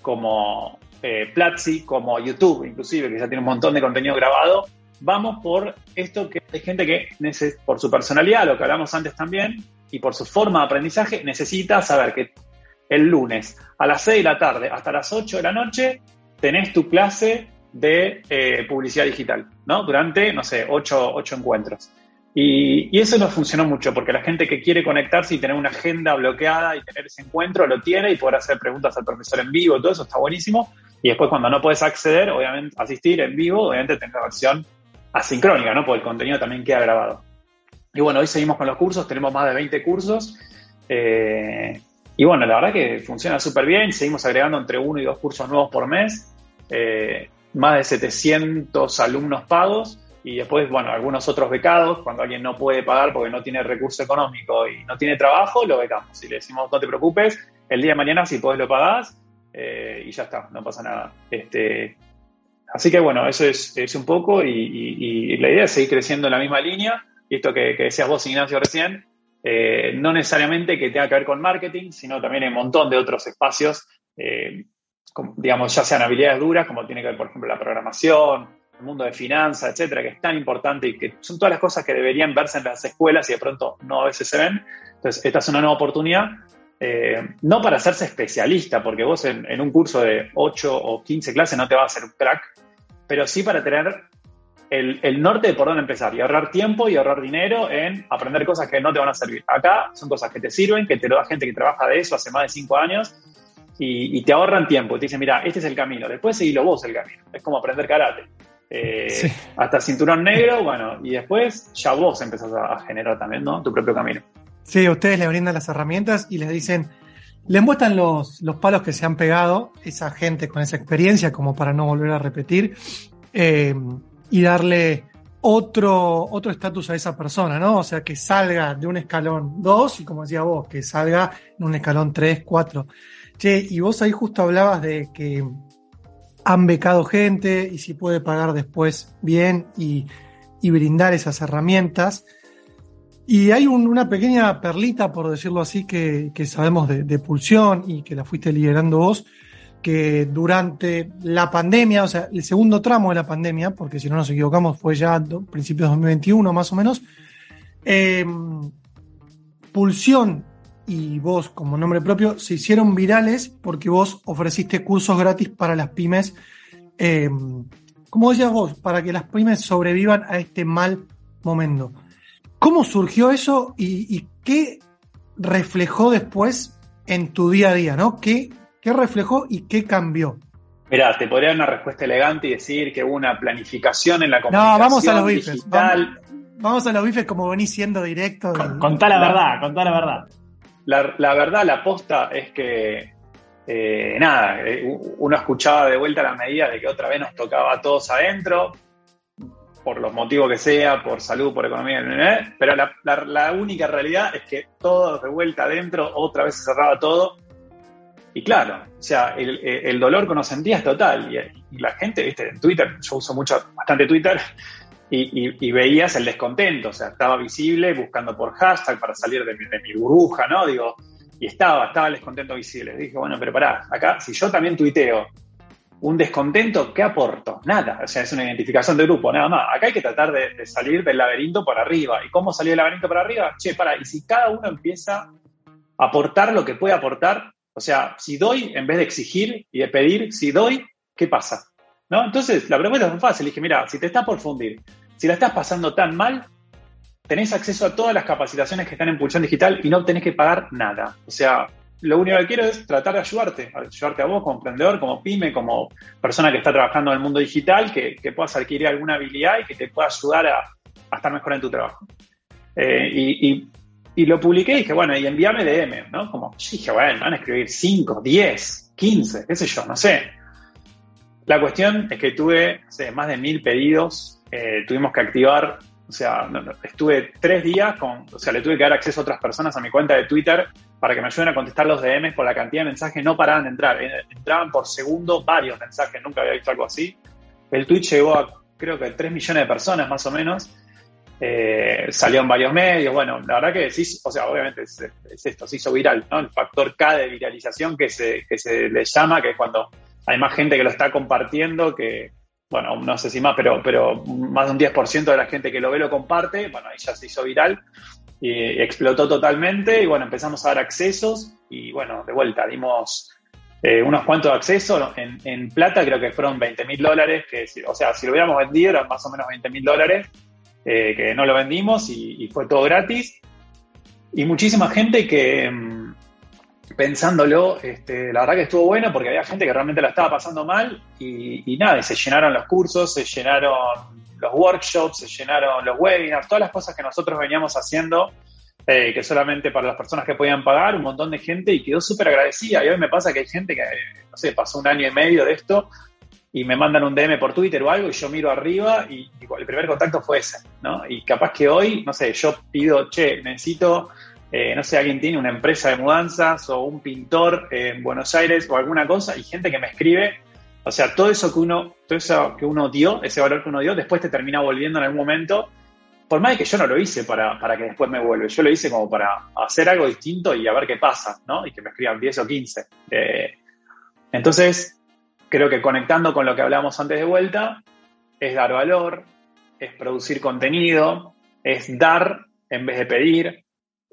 como eh, Platzi, como YouTube, inclusive, que ya tiene un montón de contenido grabado. Vamos por esto que hay gente que, por su personalidad, lo que hablamos antes también, y por su forma de aprendizaje, necesita saber que el lunes a las 6 de la tarde hasta las 8 de la noche tenés tu clase de eh, publicidad digital, ¿no? Durante, no sé, 8, 8 encuentros. Y, eso no funcionó mucho, porque la gente que quiere conectarse y tener una agenda bloqueada y tener ese encuentro lo tiene y poder hacer preguntas al profesor en vivo, todo eso está buenísimo. Y después cuando no puedes acceder, obviamente, asistir en vivo, obviamente tener la versión asincrónica, ¿no? Porque el contenido también queda grabado. Y bueno, hoy seguimos con los cursos, tenemos más de 20 cursos. Eh, y bueno, la verdad que funciona súper bien, seguimos agregando entre uno y dos cursos nuevos por mes, eh, más de 700 alumnos pagos y después, bueno, algunos otros becados, cuando alguien no puede pagar porque no tiene recurso económico y no tiene trabajo, lo becamos. Y le decimos, no te preocupes, el día de mañana si podés lo pagás eh, y ya está, no pasa nada. Este, así que bueno, eso es, es un poco y, la idea es seguir creciendo en la misma línea. Y esto que, decías vos, Ignacio, recién, eh, no necesariamente que tenga que ver con marketing, sino también en un montón de otros espacios, digamos, ya sean habilidades duras, como tiene que ver, por ejemplo, la programación, el mundo de finanzas, etcétera, que es tan importante y que son todas las cosas que deberían verse en las escuelas y de pronto no a veces se ven. Entonces, esta es una nueva oportunidad, eh, no para hacerse especialista, porque vos en, un curso de 8 o 15 clases no te vas a hacer un crack, pero sí para tener el, norte de por dónde empezar y ahorrar tiempo y ahorrar dinero en aprender cosas que no te van a servir. Acá son cosas que te sirven, que te lo da gente que trabaja de eso hace más de 5 años y, te ahorran tiempo. Te dicen, mira, este es el camino, después seguilo vos el camino. Es como aprender karate. Eh, hasta cinturón negro, bueno, y después ya vos empezás a, generar también, ¿no? Tu propio camino. Sí, ustedes le brindan las herramientas y les dicen, le muestran los, los palos que se han pegado, esa gente con esa experiencia, como para no volver a repetir, eh, y darle otro otro estatus a esa persona, ¿no? O sea, que salga de un escalón 2 y como decía vos, que salga en un escalón 3, 4. Che, y vos ahí justo hablabas de que han becado gente y si puede pagar después bien y, y brindar esas herramientas. Y hay una pequeña perlita, por decirlo así, que, sabemos de, Pulsión y que la fuiste liderando vos, que durante la pandemia, o sea, el segundo tramo de la pandemia, porque si no nos equivocamos fue ya a principios de 2021 más o menos, eh, Pulsión y vos como nombre propio se hicieron virales porque vos ofreciste cursos gratis para las pymes, eh, como decías vos, para que las pymes sobrevivan a este mal momento. ¿Cómo surgió eso y, qué reflejó después en tu día a día, ¿no? ¿Qué, qué reflejó y qué cambió? Mirá, te podría dar una respuesta elegante y decir que hubo una planificación en la comunicación No, vamos a los bifes. Vamos, a los bifes como venís siendo directo. contá la verdad, contá la verdad. La, verdad, la aposta es que, eh, nada, eh, uno escuchaba de vuelta la medida de que otra vez nos tocaba a todos adentro, por los motivos que sea, por salud, por economía, pero la, única realidad es que todo de vuelta adentro, otra vez cerraba todo. Y claro, o sea, el, dolor que uno sentía es total. Y, la gente, viste, en Twitter, yo uso mucho, bastante Twitter, y, veías el descontento, o sea, estaba visible buscando por hashtag para salir de mi, burbuja, ¿no? Digo, y estaba, estaba el descontento visible. Dije, bueno, pero pará, acá, si yo también tuiteo un descontento, ¿qué aporto? Nada, o sea, es una identificación de grupo, nada más. Acá hay que tratar de, salir del laberinto por arriba. ¿Y cómo salir del laberinto por arriba? Che, para, y si cada uno empieza a aportar lo que puede aportar, o sea, si doy, en vez de exigir y de pedir, si doy, ¿qué pasa? ¿No? Entonces, la pregunta es muy fácil. Dije, mira, si te está por fundir si la estás pasando tan mal, tenés acceso a todas las capacitaciones que están en Pulsión Digital y no tenés que pagar nada. O sea, lo único que quiero es tratar de ayudarte, ayudarte a vos como emprendedor, como pyme, como persona que está trabajando en el mundo digital, que, puedas adquirir alguna habilidad y que te pueda ayudar a, estar mejor en tu trabajo. Eh, y, lo publiqué y dije, bueno, y envíame DM, ¿no? Como, dije, bueno, van a escribir 5, 10, 15, qué sé yo, no sé. La cuestión es que tuve más de mil pedidos eh, tuvimos que activar, o sea, estuve tres días con, o sea, le tuve que dar acceso a otras personas a mi cuenta de Twitter para que me ayuden a contestar los DMs por la cantidad de mensajes, no paraban de entrar, eh, entraban por segundo varios mensajes, nunca había visto algo así. El tweet llegó a creo que 3 millones de personas más o menos. Eh, salió en varios medios, bueno, la verdad que sí, o sea, obviamente es, esto, se hizo viral, ¿no? El factor K de viralización que se, que se le llama, que es cuando hay más gente que lo está compartiendo que, bueno, no sé si más, pero, pero más de un 10% de la gente que lo ve lo comparte, bueno, ahí ya se hizo viral y explotó totalmente y bueno, empezamos a dar accesos y bueno, de vuelta, dimos eh, unos cuantos accesos, en, plata creo que fueron 20 mil dólares, que o sea, si lo hubiéramos vendido eran más o menos 20 mil dólares, eh, que no lo vendimos y, fue todo gratis. Y muchísima gente que, mm, pensándolo, este, la verdad que estuvo bueno porque había gente que realmente la estaba pasando mal y, nada, y se llenaron los cursos, se llenaron los workshops, se llenaron los webinars, todas las cosas que nosotros veníamos haciendo, eh, que solamente para las personas que podían pagar, un montón de gente y quedó súper agradecida. Y hoy me pasa que hay gente que, no sé, pasó un año y medio de esto y me mandan un DM por Twitter o algo y yo miro arriba y, y el primer contacto fue ese, ¿no? Y capaz que hoy, no sé, yo pido, che, necesito eh, no sé, alguien tiene una empresa de mudanzas o un pintor en Buenos Aires o alguna cosa y gente que me escribe, o sea, todo eso que uno, todo eso que uno dio, ese valor que uno dio, después te termina volviendo en algún momento, por más de que yo no lo hice para, que después me vuelva, yo lo hice como para hacer algo distinto y a ver qué pasa, ¿no? Y que me escriban 10 o 15. Eh, entonces, creo que conectando con lo que hablábamos antes de vuelta, es dar valor, es producir contenido, es dar en vez de pedir,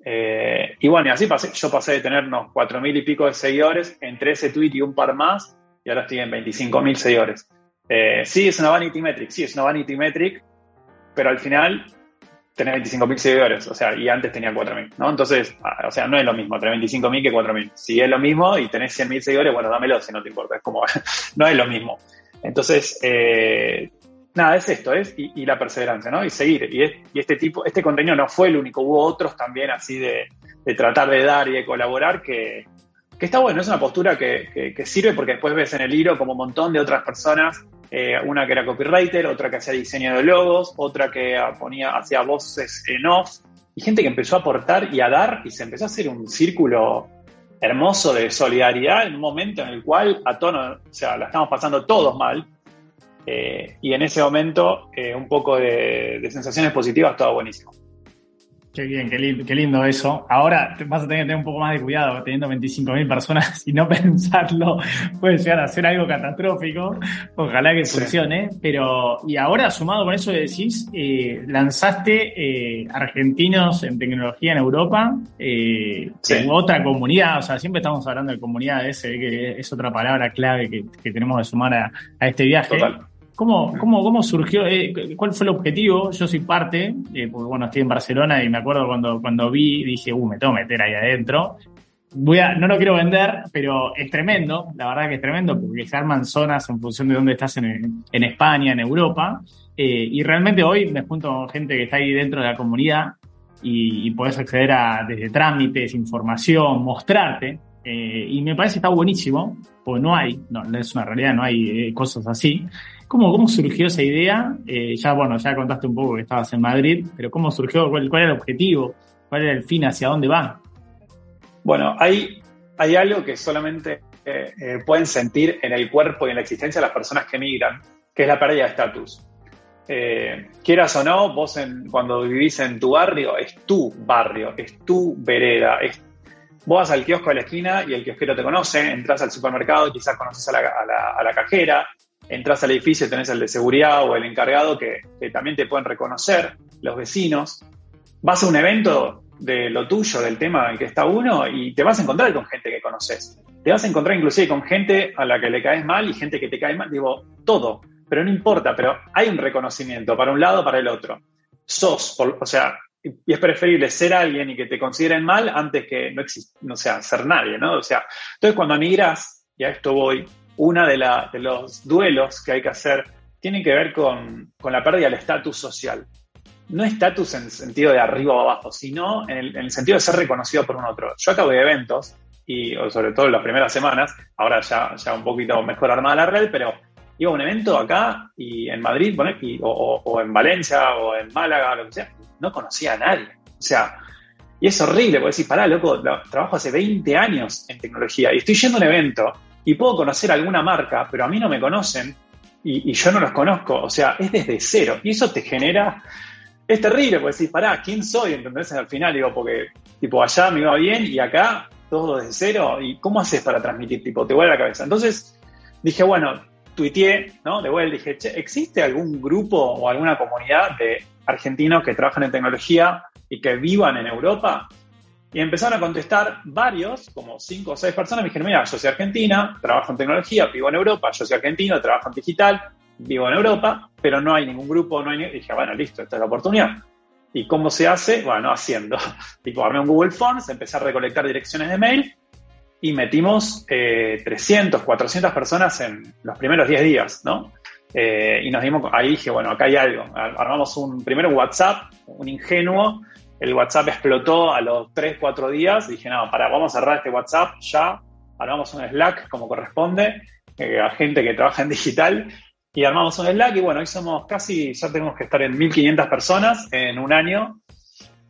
eh, y bueno, y así pasé, yo pasé de tener unos 4.000 y pico de seguidores entre ese tweet y un par más, y ahora estoy en 25.000 seguidores. Eh, sí, es una vanity metric, sí, es una vanity metric, pero al final tenés 25.000 seguidores, o sea, y antes tenía 4.000, ¿no? Entonces, ah, o sea, no es lo mismo tener 25.000 que 4.000. Si es lo mismo y tenés 100.000 seguidores, bueno, dámelo si no te importa, es como, no es lo mismo. Entonces, eh, nada, es esto, es y, la perseverancia, ¿no? Y seguir. Y, este tipo, este contenido no fue el único, hubo otros también así de, tratar de dar y de colaborar que, está bueno, es una postura que, sirve porque después ves en el hilo como un montón de otras personas, eh, una que era copywriter, otra que hacía diseño de logos, otra que ponía, hacía voces en off, y gente que empezó a aportar y a dar y se empezó a hacer un círculo hermoso de solidaridad en un momento en el cual a tono, o sea, la estamos pasando todos mal, Eh, y en ese momento, un poco de, de sensaciones positivas, todo buenísimo. Qué bien, qué lindo, eso. Ahora vas a tener que tener un poco más de cuidado teniendo 25.000 personas y no pensarlo puede llegar a ser algo catastrófico. Ojalá que funcione. Pero, y ahora sumado con eso decís, eh, lanzaste eh, argentinos en tecnología en Europa, eh, otra comunidad, o sea, siempre estamos hablando de comunidades, que es otra palabra clave que, tenemos que sumar a, este viaje. ¿Cómo, cómo, cómo surgió? Eh, ¿Cuál fue el objetivo? Yo soy parte, eh, porque bueno, estoy en Barcelona y me acuerdo cuando, cuando vi, dije, uh, me tengo que meter ahí adentro. Voy a, no lo quiero vender, pero es tremendo, la verdad que es tremendo, porque se arman zonas en función de dónde estás en, en España, en Europa. Eh, y realmente hoy me junto con gente que está ahí dentro de la comunidad y, y podés acceder a desde trámites, información, mostrarte. Eh, y me parece que está buenísimo, porque no hay, no, es una realidad, no hay eh, cosas así. ¿Cómo, ¿Cómo surgió esa idea? Eh, ya, bueno, ya contaste un poco que estabas en Madrid, pero ¿cómo surgió? ¿Cuál, era el objetivo? ¿Cuál era el fin? ¿Hacia dónde va? Bueno, hay, hay algo que solamente pueden sentir en el cuerpo y en la existencia de las personas que migran, que es la pérdida de estatus. quieras o no, vos cuando vivís en tu barrio, es tu barrio, es tu vereda, Vos vas al kiosco de la esquina y el kiosquero te conoce, entras al supermercado y quizás conoces a la, cajera, entras al edificio tenés el de seguridad o el encargado que, también te pueden reconocer, los vecinos. Vas a un evento de lo tuyo, del tema en que está uno, y te vas a encontrar con gente que conoces. Te vas a encontrar inclusive con gente a la que le caes mal y gente que te cae mal. Digo, todo, pero no importa, pero hay un reconocimiento para un lado, para el otro. Sos, o sea, y es preferible ser alguien y que te consideren mal antes que no existe, no sea, ser nadie, ¿no? O sea, entonces cuando migras, y a esto voy, una de, los duelos que hay que hacer tiene que ver con, la pérdida del estatus social. No estatus en el sentido de arriba o abajo, sino en el, sentido de ser reconocido por un otro. Yo acabo de eventos, y sobre todo en las primeras semanas, ahora ya, ya un poquito mejor armada la red, pero iba a un evento acá y en Madrid, o, o, en Valencia, o en Málaga, lo que sea, no conocía a nadie. O sea, y es horrible, porque decir, pará, loco, trabajo hace 20 años en tecnología y estoy yendo a un evento y puedo conocer alguna marca, pero a mí no me conocen y, yo no los conozco. O sea, es desde cero. Y eso te genera. Es terrible, porque decís, pará, ¿quién soy? ¿Entendés? Al final, digo, porque, tipo, allá me iba bien y acá todo desde cero. ¿Y cómo haces para transmitir? Tipo, te vuelve la cabeza. Entonces dije, bueno, tuiteé, ¿no? De vuelta dije, che, ¿existe algún grupo o alguna comunidad de argentinos que trabajan en tecnología y que vivan en Europa? Y empezaron a contestar varios, como cinco o seis personas, me dijeron, mira, yo soy argentina, trabajo en tecnología, vivo en Europa, yo soy argentino, trabajo en digital, vivo en Europa, pero no hay ningún grupo, no hay... Y dije, bueno, listo, esta es la oportunidad. ¿Y cómo se hace? Bueno, haciendo. tipo, armé un Google Forms, empecé a recolectar direcciones de mail y metimos 300, eh, 400 personas en los primeros 10 días, ¿no? Eh, y nos dimos, ahí dije, bueno, acá hay algo. Armamos un primero WhatsApp, un ingenuo. El WhatsApp explotó a los 3, 4 días. Dije, no, para, vamos a cerrar este WhatsApp ya. Armamos un Slack como corresponde eh, a gente que trabaja en digital. Y armamos un Slack y bueno, hoy somos casi, ya tenemos que estar en 1500 personas en un año.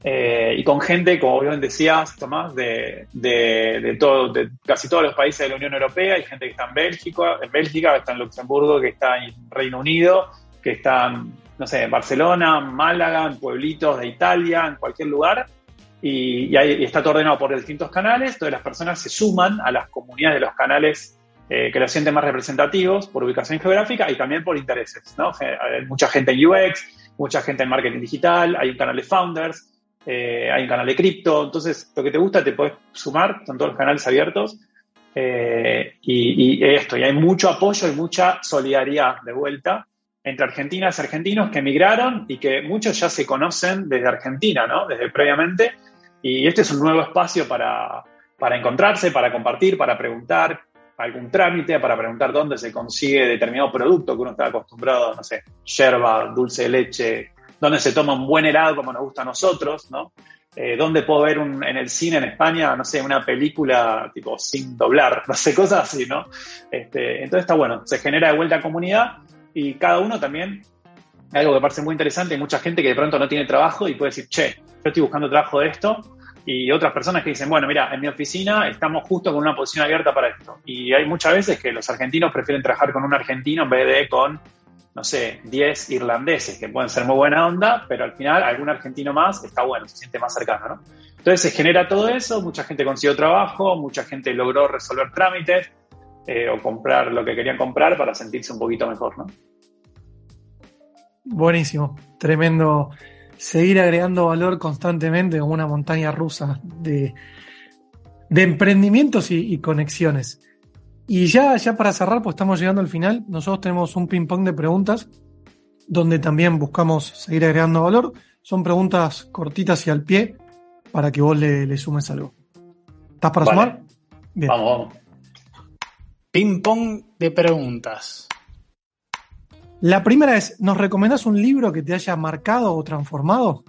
Eh, y con gente, como bien decías, Tomás, de, de, todo, de casi todos los países de la Unión Europea. Hay gente que está en Bélgica, en Bélgica, que está en Luxemburgo, que está en Reino Unido, que está, no sé, Barcelona, Málaga, en pueblitos de Italia, en cualquier lugar. Y, está todo ordenado por distintos canales. Entonces las personas se suman a las comunidades de los canales eh, que los sienten más representativos por ubicación geográfica y también por intereses. ¿no? Hay mucha gente en UX, mucha gente en marketing digital, hay un canal de founders. Eh, hay un canal de cripto, entonces lo que te gusta te puedes sumar, son todos los canales abiertos. Eh, y, esto, y hay mucho apoyo y mucha solidaridad de vuelta entre argentinas y argentinos que emigraron y que muchos ya se conocen desde Argentina, ¿no? Desde previamente. Y este es un nuevo espacio para, para encontrarse, para compartir, para preguntar algún trámite, para preguntar dónde se consigue determinado producto que uno está acostumbrado, no sé, yerba, dulce de leche, dónde se toma un buen helado como nos gusta a nosotros, ¿no? Eh, dónde puedo ver en el cine en España, no sé, una película tipo sin doblar, no sé, cosas así, ¿no? Este, entonces está bueno, se genera de vuelta comunidad y cada uno también, algo que parece muy interesante, hay mucha gente que de pronto no tiene trabajo y puede decir, che, yo estoy buscando trabajo de esto, y otras personas que dicen, bueno, mira, en mi oficina estamos justo con una posición abierta para esto. Y hay muchas veces que los argentinos prefieren trabajar con un argentino en vez de con no sé, 10 irlandeses que pueden ser muy buena onda, pero al final algún argentino más está bueno, se siente más cercano, ¿no? Entonces se genera todo eso, mucha gente consiguió trabajo, mucha gente logró resolver trámites eh, o comprar lo que querían comprar para sentirse un poquito mejor, ¿no? Buenísimo, tremendo. Seguir agregando valor constantemente como una montaña rusa de, de emprendimientos y, y conexiones. Y ya, ya para cerrar, pues estamos llegando al final. Nosotros tenemos un ping-pong de preguntas donde también buscamos seguir agregando valor. Son preguntas cortitas y al pie para que vos le, sumes algo. ¿Estás para sumar? Bien. Vamos, vamos. Ping-pong de preguntas. La primera es, ¿nos recomendás un libro que te haya marcado o transformado?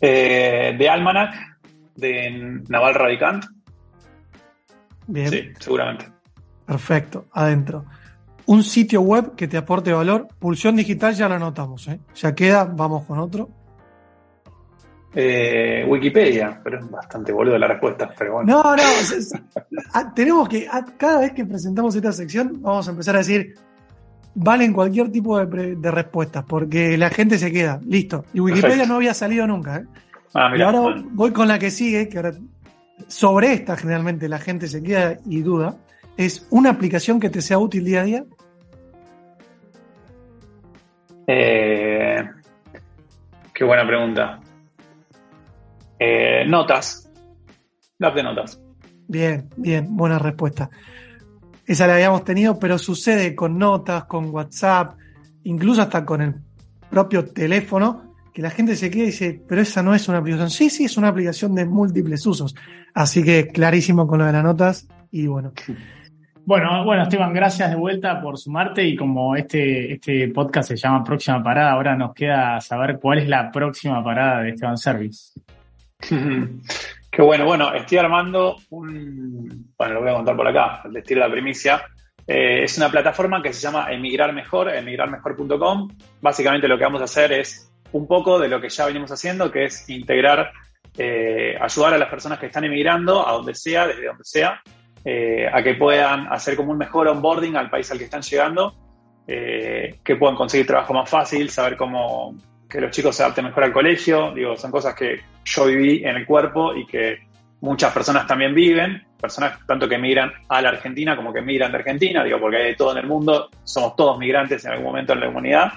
Eh, de Almanac, de Naval Ravikant Bien. Sí, seguramente. Perfecto, adentro. Un sitio web que te aporte valor. Pulsión digital ya lo anotamos, ¿eh? Ya queda, vamos con otro. Eh, Wikipedia, pero es bastante boludo la respuesta, pero bueno. No, no, ah, tenemos que, ah, cada vez que presentamos esta sección, vamos a empezar a decir, valen cualquier tipo de, respuestas, porque la gente se queda, listo. Y Wikipedia no había salido nunca, ¿eh? Ah, y ahora voy con la que sigue, que ahora sobre esta generalmente la gente se queda y duda, es una aplicación que te sea útil día a día. Eh, qué buena pregunta. Eh, notas. La de notas. Bien, bien, buena respuesta. Esa la habíamos tenido, pero sucede con notas, con WhatsApp, incluso hasta con el propio teléfono, que la gente se queda y dice, pero esa no es una aplicación. Sí, sí, es una aplicación de múltiples usos. Así que clarísimo con lo de las notas y bueno. Bueno, bueno, Esteban, gracias de vuelta por sumarte y como este, este podcast se llama Próxima Parada, ahora nos queda saber cuál es la próxima parada de Esteban Service. Qué bueno, bueno, estoy armando un, bueno, lo voy a contar por acá, el estilo de la primicia. Eh, es una plataforma que se llama Emigrar Mejor, emigrarmejor.com. Básicamente lo que vamos a hacer es un poco de lo que ya venimos haciendo, que es integrar, eh, ayudar a las personas que están emigrando, a donde sea, desde donde sea, eh, a que puedan hacer como un mejor onboarding al país al que están llegando, que puedan conseguir trabajo más fácil, saber cómo que los chicos se adapten mejor al colegio. Digo, son cosas que yo viví en el cuerpo y que muchas personas también viven, personas tanto que emigran a la Argentina como que emigran de Argentina, digo, porque hay de todo en el mundo, somos todos migrantes en algún momento en la humanidad.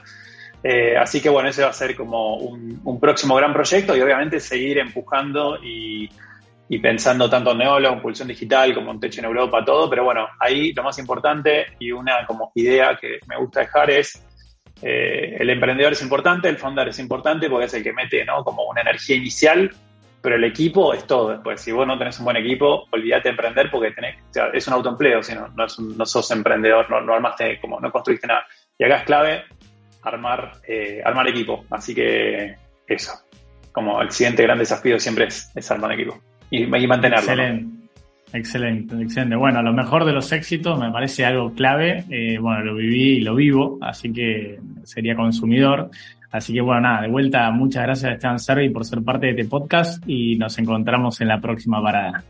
Eh, así que bueno, ese va a ser como un, próximo gran proyecto y obviamente seguir empujando y, pensando tanto en Neola, en Pulsión Digital, como en Techo en Europa, todo. Pero bueno, ahí lo más importante y una como idea que me gusta dejar es eh, el emprendedor es importante, el founder es importante porque es el que mete ¿no? como una energía inicial, pero el equipo es todo después. Si vos no tenés un buen equipo, olvídate de emprender porque es un autoempleo, si no, no, sos emprendedor, no, no armaste, como no construiste nada. Y acá es clave armar, eh, armar equipo. Así que eso, como el siguiente gran desafío siempre es, es armar equipo y, mantenerlo. Excelente. Excelente, excelente. Bueno, lo mejor de los éxitos me parece algo clave. Eh, bueno, lo viví y lo vivo, así que sería consumidor. Así que bueno, nada, de vuelta, muchas gracias a Esteban Servi por ser parte de este podcast y nos encontramos en la próxima parada.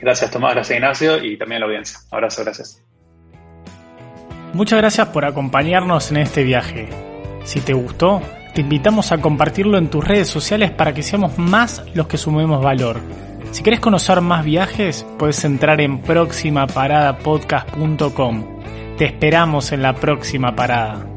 Gracias Tomás, gracias Ignacio y también a la audiencia. Abrazo, gracias. Muchas gracias por acompañarnos en este viaje. Si te gustó, te invitamos a compartirlo en tus redes sociales para que seamos más los que sumemos valor. Si querés conocer más viajes, puedes entrar en próximaparadapodcast.com. Te esperamos en la próxima parada.